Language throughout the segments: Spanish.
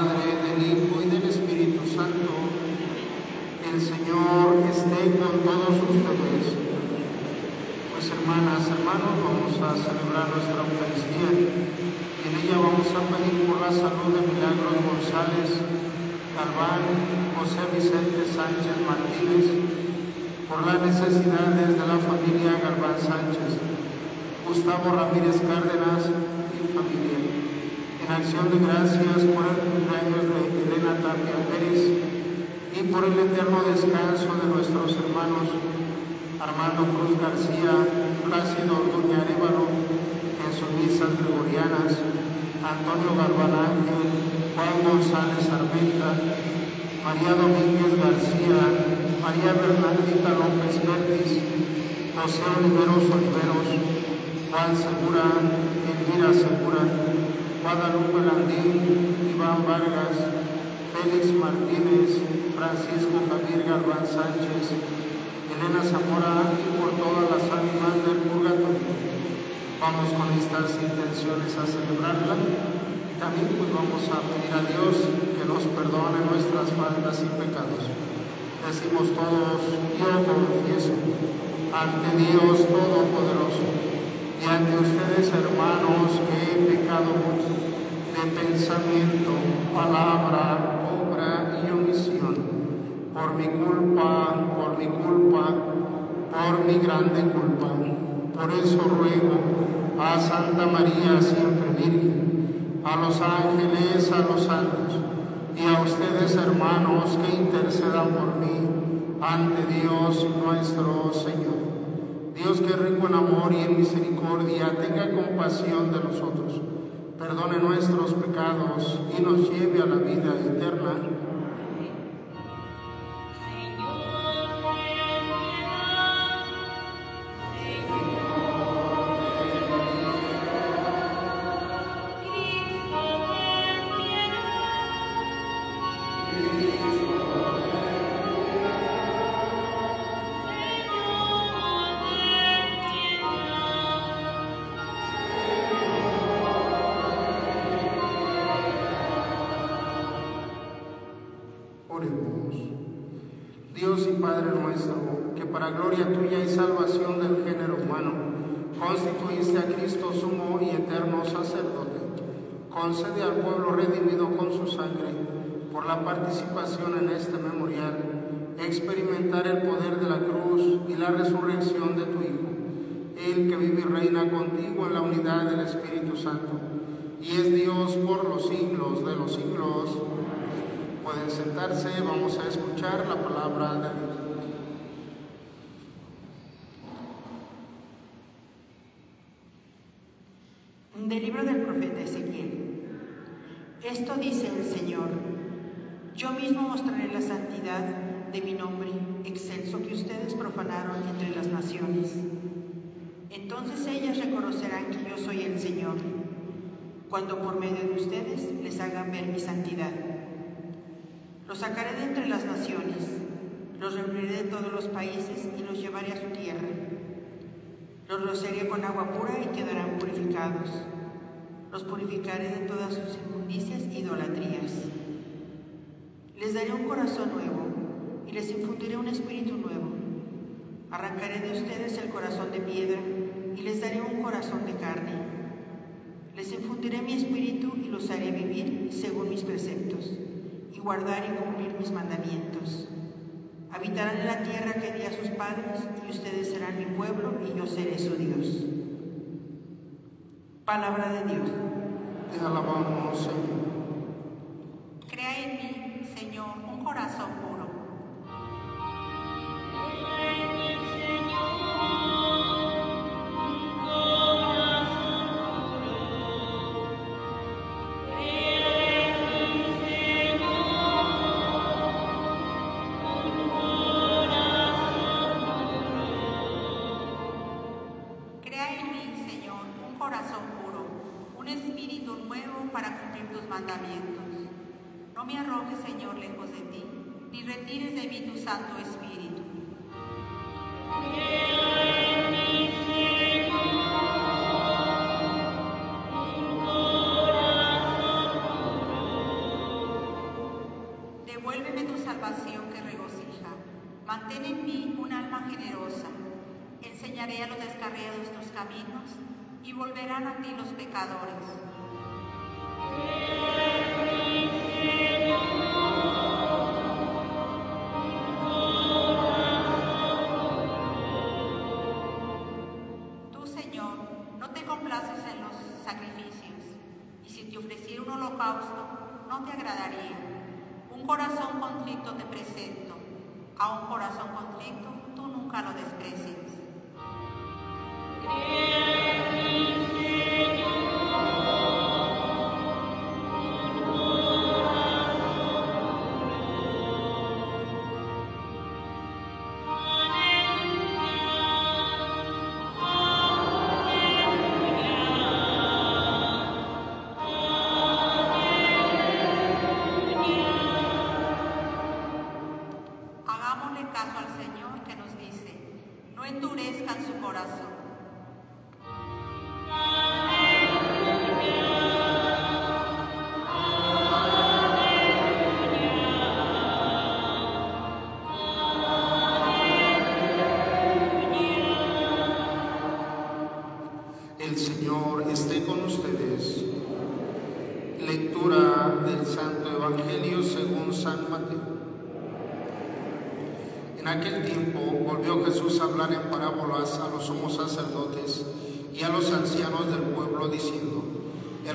Padre, del Hijo y del Espíritu Santo. El Señor esté con todos ustedes. Pues hermanas, hermanos, vamos a celebrar nuestra Eucaristía en ella vamos a pedir por la salud de Milagros González, Galván, José Vicente Sánchez Martínez, por las necesidades de la familia Galván Sánchez, Gustavo Ramírez Cárdenas y familia acción de gracias por el Y por el eterno descanso de nuestros hermanos Armando Cruz García, Plácido Orduña Arevalo, en sus misas gregorianas, Antonio Galván Ángel, Juan González Armenta, María Domínguez García, María Bernardita López Vértiz, José Oliveros Oliveros, Juan Segura, Elvira Segura, Guadalupe Landín, Iván Vargas, Félix Martínez, Francisco Javier Galván Sánchez, Elena Zamora y por todas las ánimas del purgatorio. Vamos con estas intenciones a celebrarla y también pues vamos a pedir a Dios que nos perdone nuestras faltas y pecados. Decimos todos, yo confieso ante Dios Todopoderoso y ante ustedes hermanos que he pecado mucho de pensamiento, palabra, y omisión, por mi culpa, por mi culpa, por mi grande culpa. Por eso ruego a Santa María siempre Virgen, a los ángeles, a los santos y a ustedes hermanos que intercedan por mí ante Dios nuestro Señor. Dios que rico en amor y en misericordia, tenga compasión de nosotros perdone nuestros pecados y nos lleve a la vida eterna. Participación en este memorial, experimentar el poder de la cruz y la resurrección de tu Hijo, el que vive y reina contigo en la unidad del Espíritu Santo, y es Dios por los siglos de los siglos. Pueden sentarse, vamos a escuchar la palabra de Dios. Del libro del profeta Ezequiel. Esto dice el Señor, yo mismo mostraré la santidad de mi nombre, excelso que ustedes profanaron entre las naciones. Entonces ellas reconocerán que yo soy el Señor, cuando por medio de ustedes les hagan ver mi santidad. Los sacaré de entre las naciones, los reuniré de todos los países y los llevaré a su tierra. Los rociaré con agua pura y quedarán purificados. Los purificaré de todas sus inmundicias e idolatrías. Les daré un corazón nuevo y les infundiré un espíritu nuevo. Arrancaré de ustedes el corazón de piedra y les daré un corazón de carne. Les infundiré mi espíritu y los haré vivir según mis preceptos y guardar y cumplir mis mandamientos. Habitarán en la tierra que di a sus padres y ustedes serán mi pueblo y yo seré su Dios. Palabra de Dios. Te alabamos, Señor. Señor, un corazón puro. Presento, a un corazón conflicto tú nunca lo desprecias.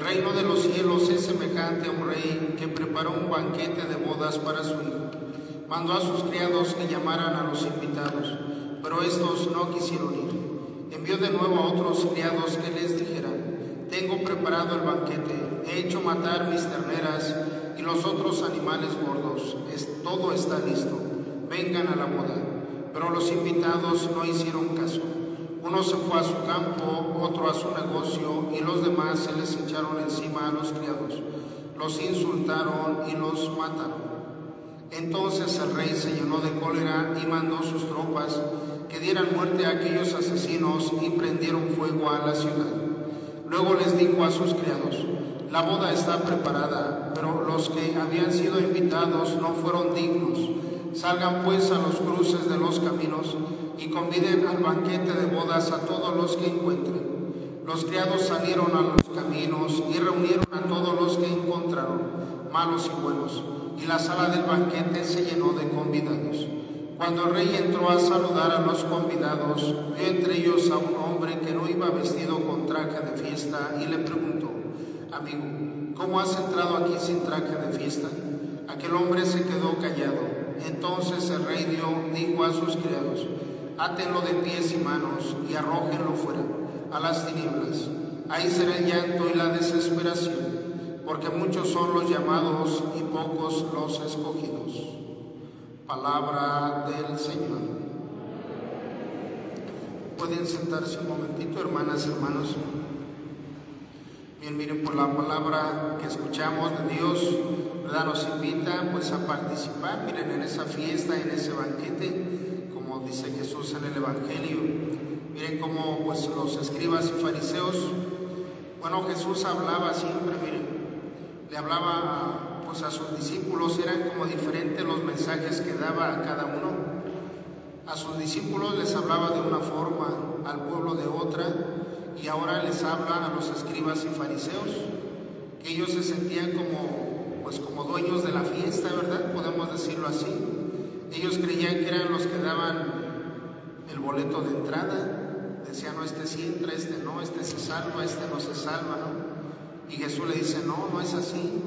Reino de los cielos es semejante a un rey que preparó un banquete de bodas para su hijo. Mandó a sus criados que llamaran a los invitados, pero estos no quisieron ir. Envió de nuevo a otros criados que les dijeran, tengo preparado el banquete, he hecho matar mis terneras y los otros animales gordos, todo está listo, vengan a la boda. Pero los invitados no hicieron caso. Uno se fue a su campo, otro a su negocio y los demás se les echaron encima a los criados. Los insultaron y los mataron. Entonces el rey se llenó de cólera y mandó sus tropas que dieran muerte a aquellos asesinos y prendieron fuego a la ciudad. Luego les dijo a sus criados, la boda está preparada, pero los que habían sido invitados no fueron dignos. Salgan pues a los cruces de los caminos y conviden al banquete de bodas a todos los que encuentren. Los criados salieron a los caminos y reunieron a todos los que encontraron, malos y buenos, y la sala del banquete se llenó de convidados. Cuando el rey entró a saludar a los convidados, vio entre ellos a un hombre que no iba vestido con traje de fiesta y le preguntó, amigo, ¿cómo has entrado aquí sin traje de fiesta? Aquel hombre se quedó callado. Entonces el rey dio, dijo a sus criados, átenlo de pies y manos y arrójenlo fuera, a las tinieblas. Ahí será el llanto y la desesperación, porque muchos son los llamados y pocos los escogidos. Palabra del Señor. Pueden sentarse un momentito, hermanas, hermanos. Bien, miren, por la palabra que escuchamos de Dios, ¿verdad? Nos invita pues a participar, miren, en esa fiesta, en ese banquete, dice Jesús en el Evangelio. Miren cómo pues los escribas y fariseos, bueno, Jesús hablaba siempre, miren, le hablaba pues a sus discípulos, eran como diferentes los mensajes que daba a cada uno. A sus discípulos les hablaba de una forma, al pueblo de otra, y ahora les habla a los escribas y fariseos, que ellos se sentían como, pues como dueños de la fiesta, ¿verdad? Podemos decirlo así. Ellos creían que eran los que daban el boleto de entrada, decían, no, este sí entra, este no, este se salva, este no se salva, ¿no? Y Jesús le dice, no, no es así.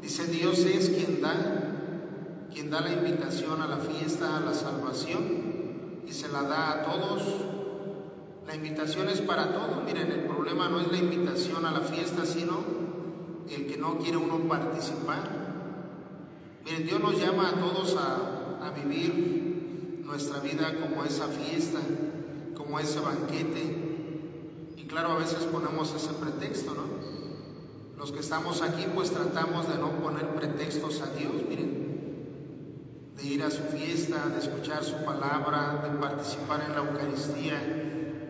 Dice, Dios es quien da, quien da la invitación a la fiesta, a la salvación, y se la da a todos. La invitación es para todos. Miren, el problema no es la invitación a la fiesta, sino el que no quiere uno participar. Miren, Dios nos llama a todos a, a vivir nuestra vida como esa fiesta, como ese banquete. Y claro, a veces ponemos ese pretexto, ¿no? Los que estamos aquí pues tratamos de no poner pretextos a Dios, miren, de ir a su fiesta, de escuchar su palabra, de participar en la Eucaristía,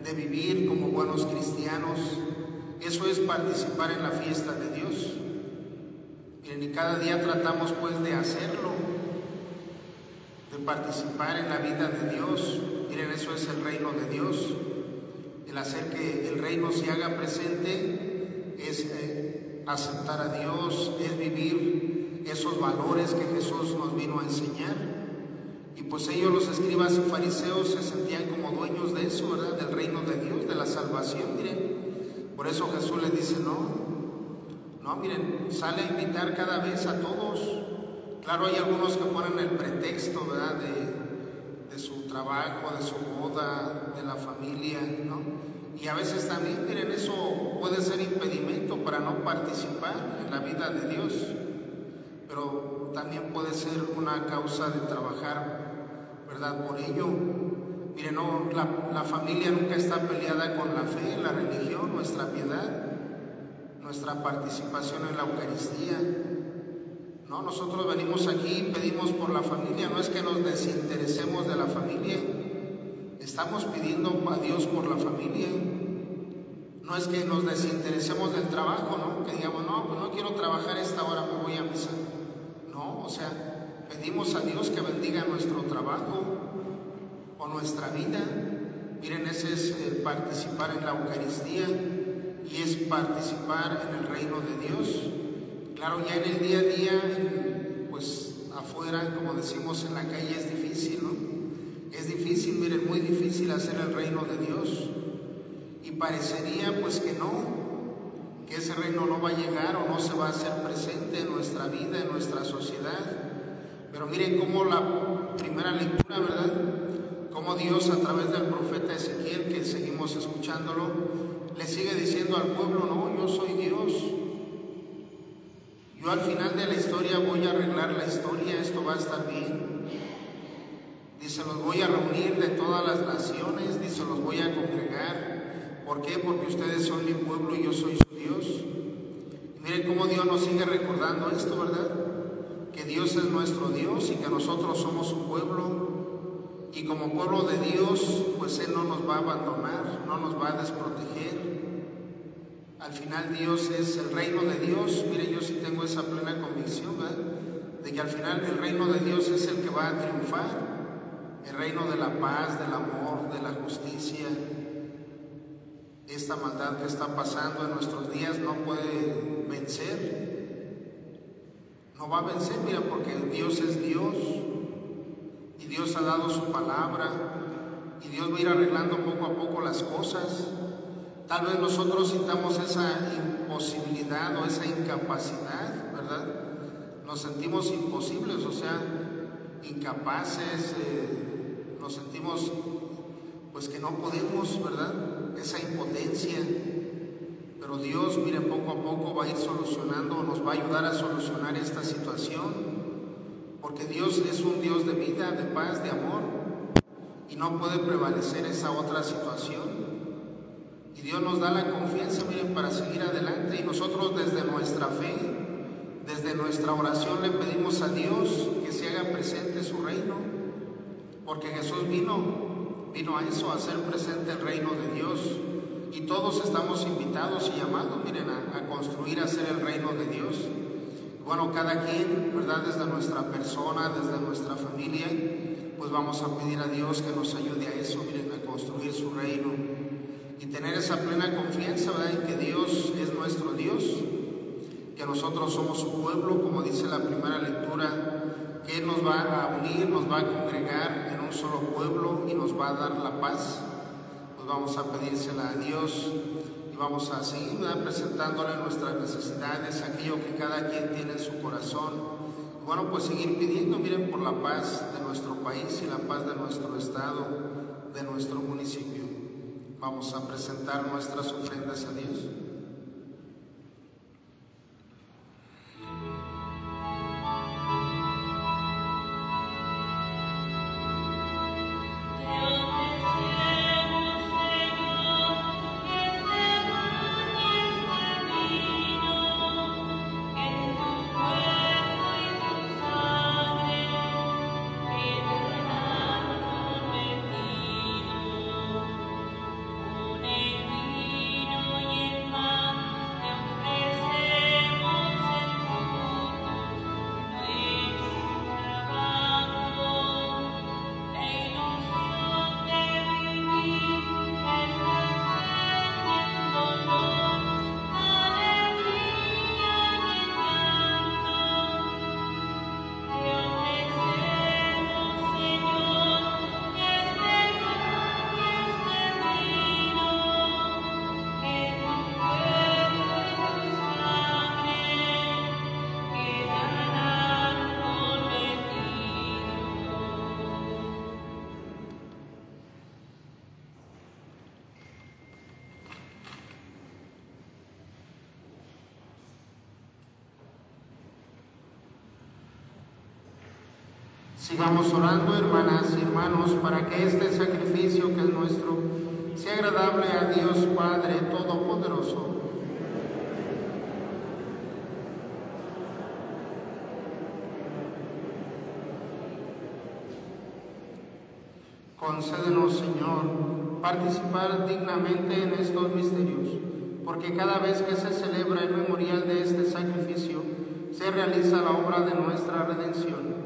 de vivir como buenos cristianos. Eso es participar en la fiesta de Dios. Miren, y cada día tratamos pues de hacerlo, participar en la vida de Dios. Miren, eso es el reino de Dios. El hacer que el reino se haga presente es eh, aceptar a Dios, es vivir esos valores que Jesús nos vino a enseñar. Y pues ellos, los escribas y fariseos, se sentían como dueños de eso, ¿verdad? Del reino de Dios, de la salvación, miren. Por eso Jesús les dice, no, no, miren, sale a invitar cada vez a todos. Claro, hay algunos que ponen el pretexto, ¿verdad? De, su trabajo, de su boda, de la familia, ¿no? Y a veces también, miren, eso puede ser impedimento para no participar en la vida de Dios. Pero también puede ser una causa de trabajar ¿verdad? Por ello, miren, no, la familia nunca está peleada con la fe, la religión, nuestra piedad, nuestra participación en la Eucaristía. No, nosotros venimos aquí y pedimos por la familia, no es que nos desinteresemos de la familia, estamos pidiendo a Dios por la familia. No es que nos desinteresemos del trabajo, ¿no? Que digamos, no, pues no quiero trabajar esta hora, me voy a misa. No, o sea, Pedimos a Dios que bendiga nuestro trabajo o nuestra vida. Miren, ese es el participar en la Eucaristía y es participar en el reino de Dios. Claro, ya en el día a día, pues afuera, como decimos en la calle, es difícil, ¿no? Es difícil, miren, muy difícil hacer el reino de Dios. Y parecería pues que no, que ese reino no va a llegar o no se va a hacer presente en nuestra vida, en nuestra sociedad. Pero miren cómo la primera lectura, ¿verdad? Cómo Dios a través del profeta Ezequiel, que seguimos escuchándolo, le sigue diciendo al pueblo, no, yo soy Dios. Yo al final de la historia voy a arreglar la historia, esto va a estar bien. Dice, los voy a reunir de todas las naciones, dice, los voy a congregar. ¿Por qué? Porque ustedes son mi pueblo y yo soy su Dios. miren cómo Dios nos sigue recordando esto, ¿verdad? que Dios es nuestro Dios y que nosotros somos su pueblo. Y como pueblo de Dios, pues Él no nos va a abandonar, no nos va a desproteger. Al final Dios es el reino de Dios. Mire, yo sí tengo esa plena convicción, De que al final el reino de Dios es el que va a triunfar. El reino de la paz, del amor, de la justicia. Esta maldad que está pasando en nuestros días no puede vencer no va a vencer, mira, porque Dios es Dios y Dios ha dado su palabra y Dios va a ir arreglando poco a poco las cosas. Tal vez nosotros sintamos esa imposibilidad o esa incapacidad, ¿verdad? Nos sentimos imposibles, o sea, incapaces, eh, nos sentimos pues que no podemos, ¿verdad? Esa impotencia. Pero Dios, mire, poco a poco va a ir solucionando, nos va a ayudar a solucionar esta situación, porque Dios es un Dios de vida, de paz, de amor, y no puede prevalecer esa otra situación. Dios nos da la confianza, miren, para seguir adelante, y nosotros desde nuestra fe, desde nuestra oración le pedimos a Dios que se haga presente su reino, porque Jesús vino, vino a eso, a hacer presente el reino de Dios y todos estamos invitados y llamados, miren, a, construir, a hacer el reino de Dios. Bueno, cada quien, ¿verdad? Desde nuestra persona, desde nuestra familia, pues vamos a pedir a Dios que nos ayude a eso, miren, a construir su reino y tener esa plena confianza. En que Dios es nuestro Dios, que nosotros somos su pueblo, como dice la primera lectura, que Él nos va a unir, nos va a congregar en un solo pueblo y nos va a dar la paz vamos a pedírsela a Dios y vamos a seguir presentándole nuestras necesidades, aquello que cada quien tiene en su corazón. bueno, pues seguir pidiendo, miren, por la paz de nuestro país y la paz de nuestro estado, de nuestro municipio. Vamos a presentar nuestras ofrendas a Dios. Sigamos orando, hermanas y hermanos, para que este sacrificio que es nuestro sea agradable a Dios Padre Todopoderoso. Concédenos, Señor, participar dignamente en estos misterios, porque cada vez que se celebra el memorial de este sacrificio, se realiza la obra de nuestra redención.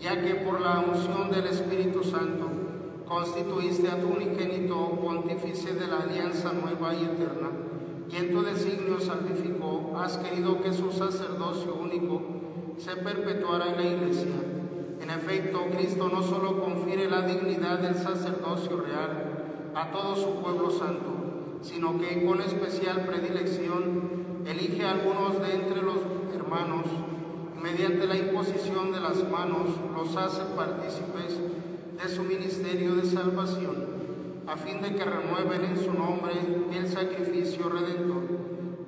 ya que por la unción del Espíritu Santo constituiste a tu unigénito pontífice de la alianza nueva y eterna, y en tu designio salvificó, has querido que su sacerdocio único se perpetuara en la Iglesia. En efecto, Cristo no solo confiere la dignidad del sacerdocio real a todo su pueblo santo, sino que con especial predilección elige a algunos de entre los hermanos, mediante la imposición de las manos los hace partícipes de su ministerio de salvación, a fin de que renueven en su nombre el sacrificio redentor,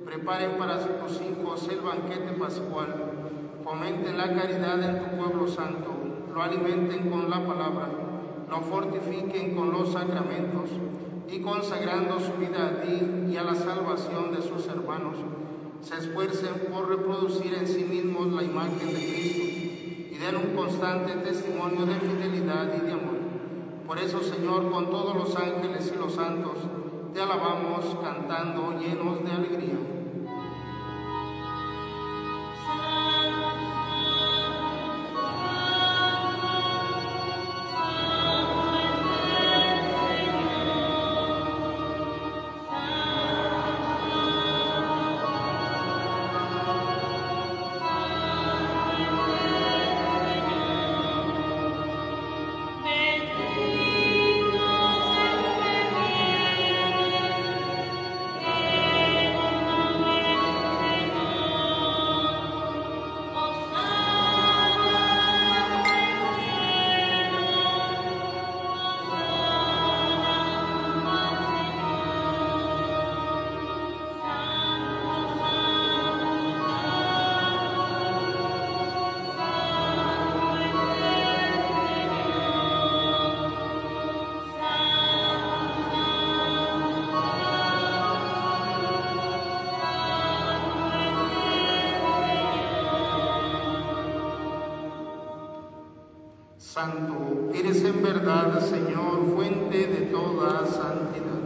preparen para sus hijos el banquete pascual, fomenten la caridad en tu pueblo santo, lo alimenten con la palabra, lo fortifiquen con los sacramentos y consagrando su vida a ti y a la salvación de sus hermanos, se esfuercen por reproducir en sí mismos la imagen de Cristo y den un constante testimonio de fidelidad y de amor. Por eso, Señor, con todos los ángeles y los santos, te alabamos cantando llenos de alegría. Santo, eres en verdad, Señor, fuente de toda santidad.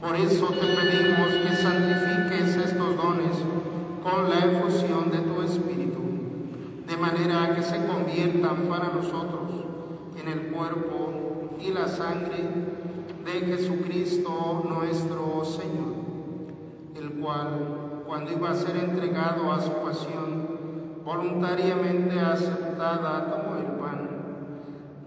Por eso te pedimos que santifiques estos dones con la efusión de tu Espíritu, de manera que se conviertan para nosotros en el cuerpo y la sangre de Jesucristo nuestro Señor, el cual, cuando iba a ser entregado a su pasión, voluntariamente aceptada el pan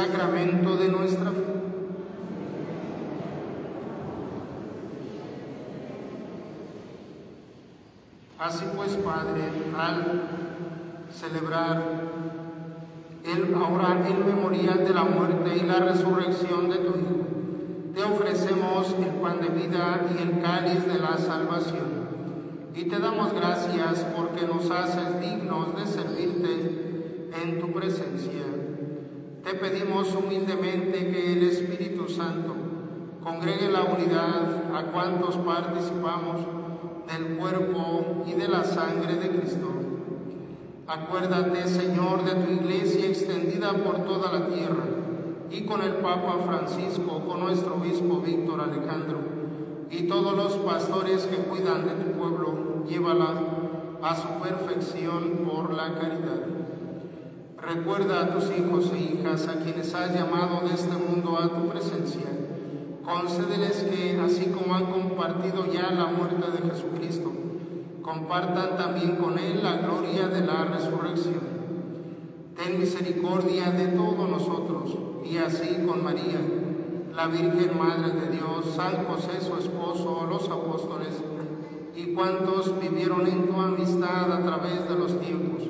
Sacramento de nuestra fe. Así pues, Padre, al celebrar el, ahora el memorial de la muerte y la resurrección de tu Hijo, te ofrecemos el pan de vida y el cáliz de la salvación. Y te damos gracias porque nos haces dignos de servirte en tu presencia. Te pedimos humildemente que el Espíritu Santo congregue la unidad a cuantos participamos del cuerpo y de la sangre de Cristo. Acuérdate, Señor, de tu iglesia extendida por toda la tierra y con el Papa Francisco, con nuestro obispo Víctor Alejandro y todos los pastores que cuidan de tu pueblo, llévala a su perfección por la caridad. Recuerda a tus hijos e hijas a quienes has llamado de este mundo a tu presencia Concédeles que, así como han compartido ya la muerte de Jesucristo, compartan también con Él la gloria de la resurrección. Ten misericordia de todos nosotros y así con María, la Virgen Madre de Dios, San José su esposo, los apóstoles y cuantos vivieron en tu amistad a través de los tiempos,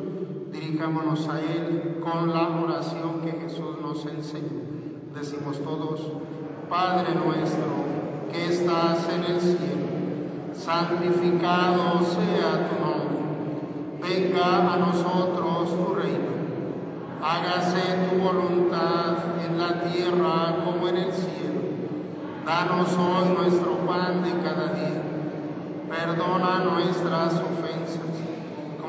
dirijámonos a Él con la oración que Jesús nos enseñó. Decimos todos, Padre nuestro, que estás en el cielo, santificado sea tu nombre. Venga a nosotros tu reino. Hágase tu voluntad en la tierra como en el cielo. Danos hoy nuestro pan de cada día. Perdona nuestras ofensas,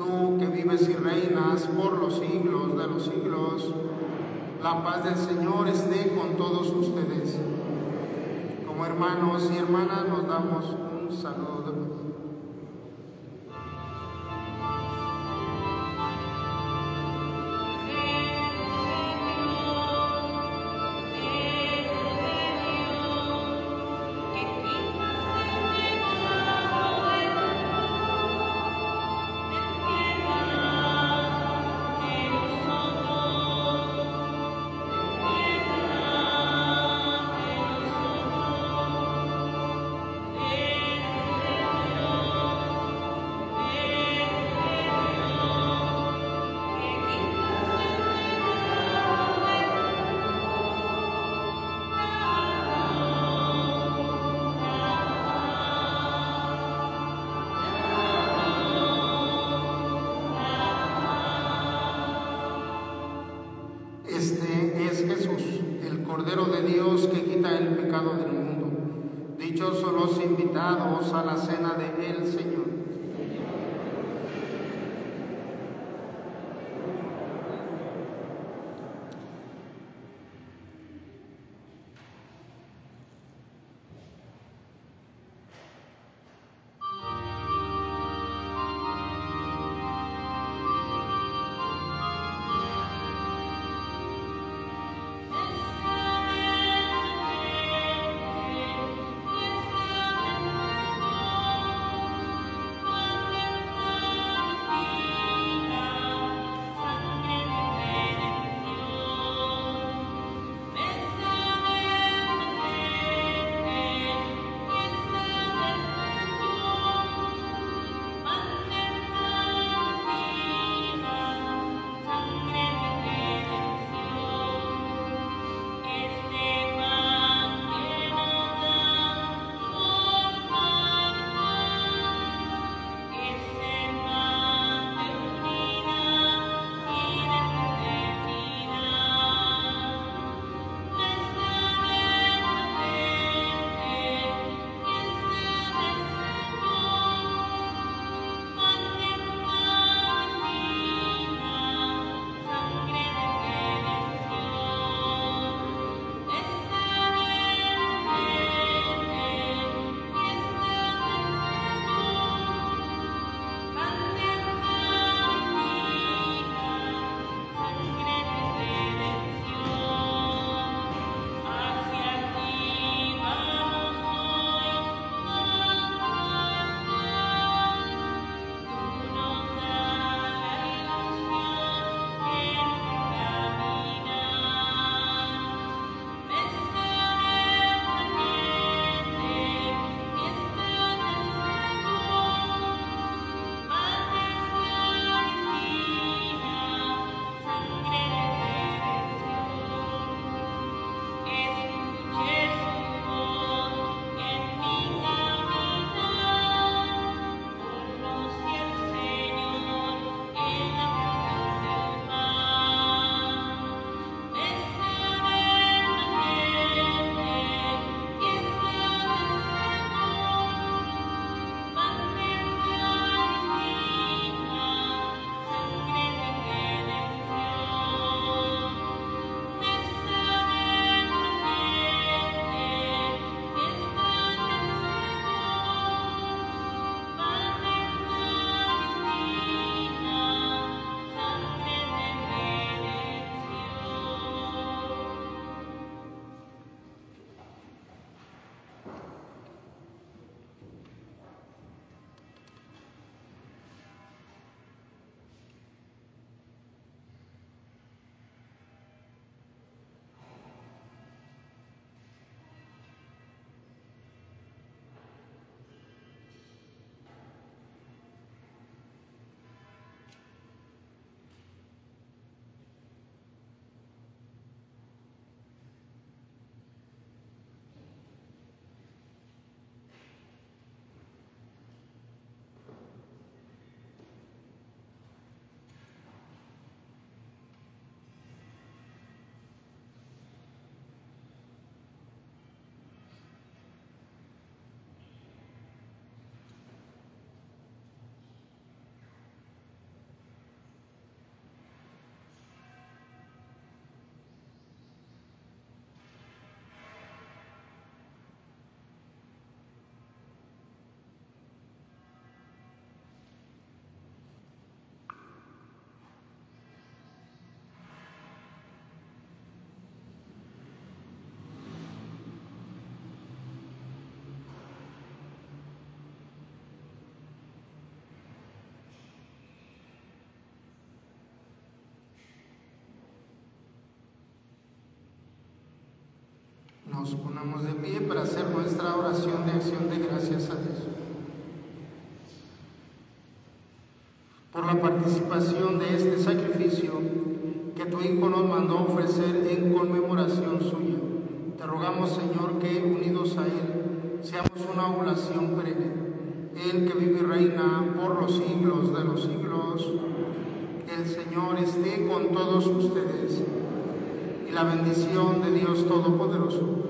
Tú que vives y reinas por los siglos de los siglos, la paz del Señor esté con todos ustedes. Como hermanos y hermanas nos damos un saludo de Nos ponemos de pie para hacer nuestra oración de acción de gracias a Dios. Por la participación de este sacrificio que tu Hijo nos mandó ofrecer en conmemoración suya. Te rogamos, Señor, que unidos a Él seamos una oblación perenne. Él que vive y reina por los siglos de los siglos. El Señor esté con todos ustedes y la bendición de Dios Todopoderoso,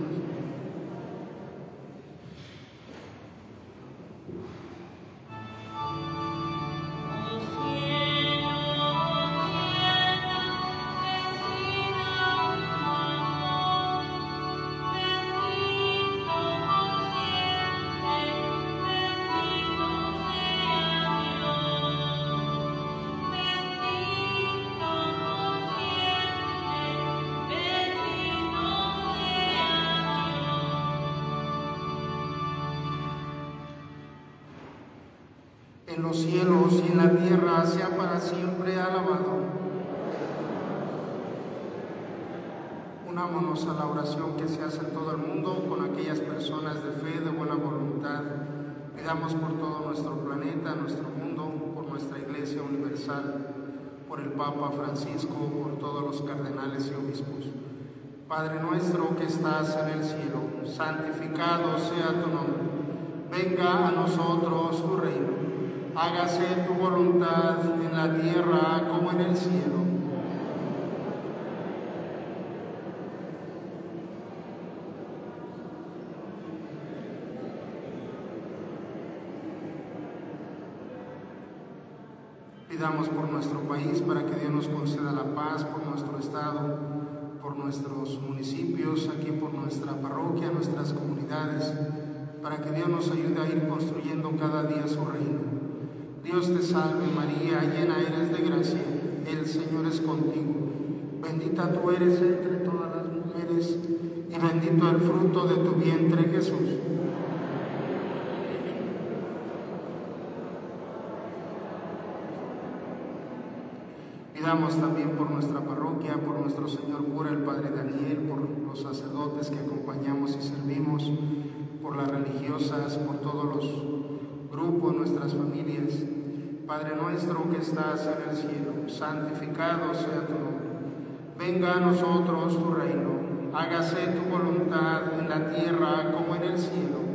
Por todo nuestro planeta, nuestro mundo, por nuestra Iglesia Universal, por el Papa Francisco, por todos los cardenales y obispos. Padre nuestro que estás en el cielo, santificado sea tu nombre. Venga a nosotros tu reino hágase tu voluntad en la tierra como en el cielo. Pidamos por nuestro país para que Dios nos conceda la paz, por nuestro estado, por nuestros municipios, aquí por nuestra parroquia, nuestras comunidades, para que Dios nos ayude a ir construyendo cada día su reino. Dios te salve María, llena eres de gracia, el Señor es contigo. Bendita tú eres entre todas las mujeres y bendito el fruto de tu vientre Jesús. Pidamos también por nuestra parroquia, por nuestro Señor cura, el Padre Daniel, por los sacerdotes que acompañamos y servimos, por las religiosas, por todos los grupos, nuestras familias. Padre nuestro que estás en el cielo, santificado sea tu nombre. Venga a nosotros tu reino, hágase tu voluntad en la tierra como en el cielo.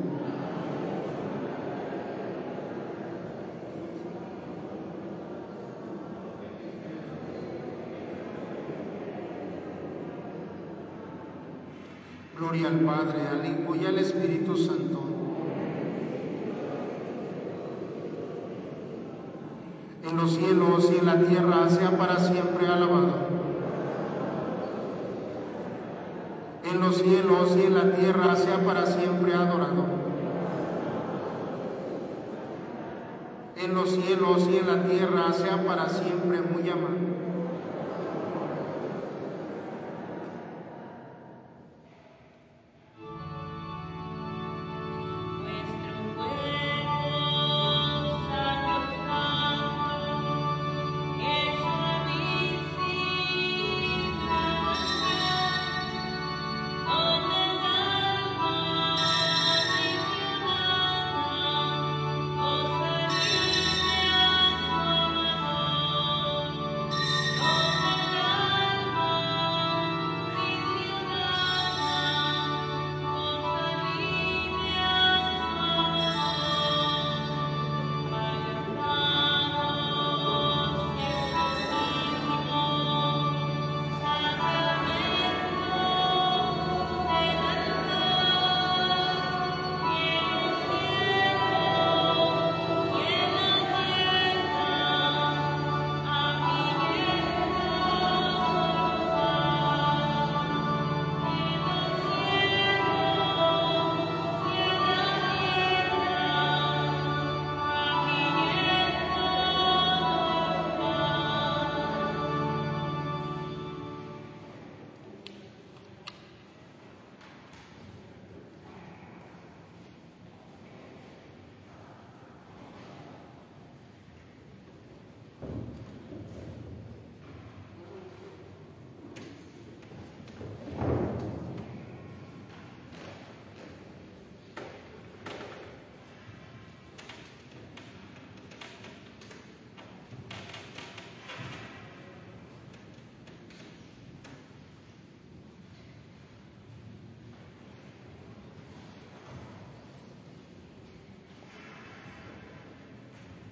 Gloria al Padre, al Hijo y al Espíritu Santo en los cielos y en la tierra sea para siempre alabado. En los cielos y en la tierra sea para siempre adorado. En los cielos y en la tierra sea para siempre muy amado.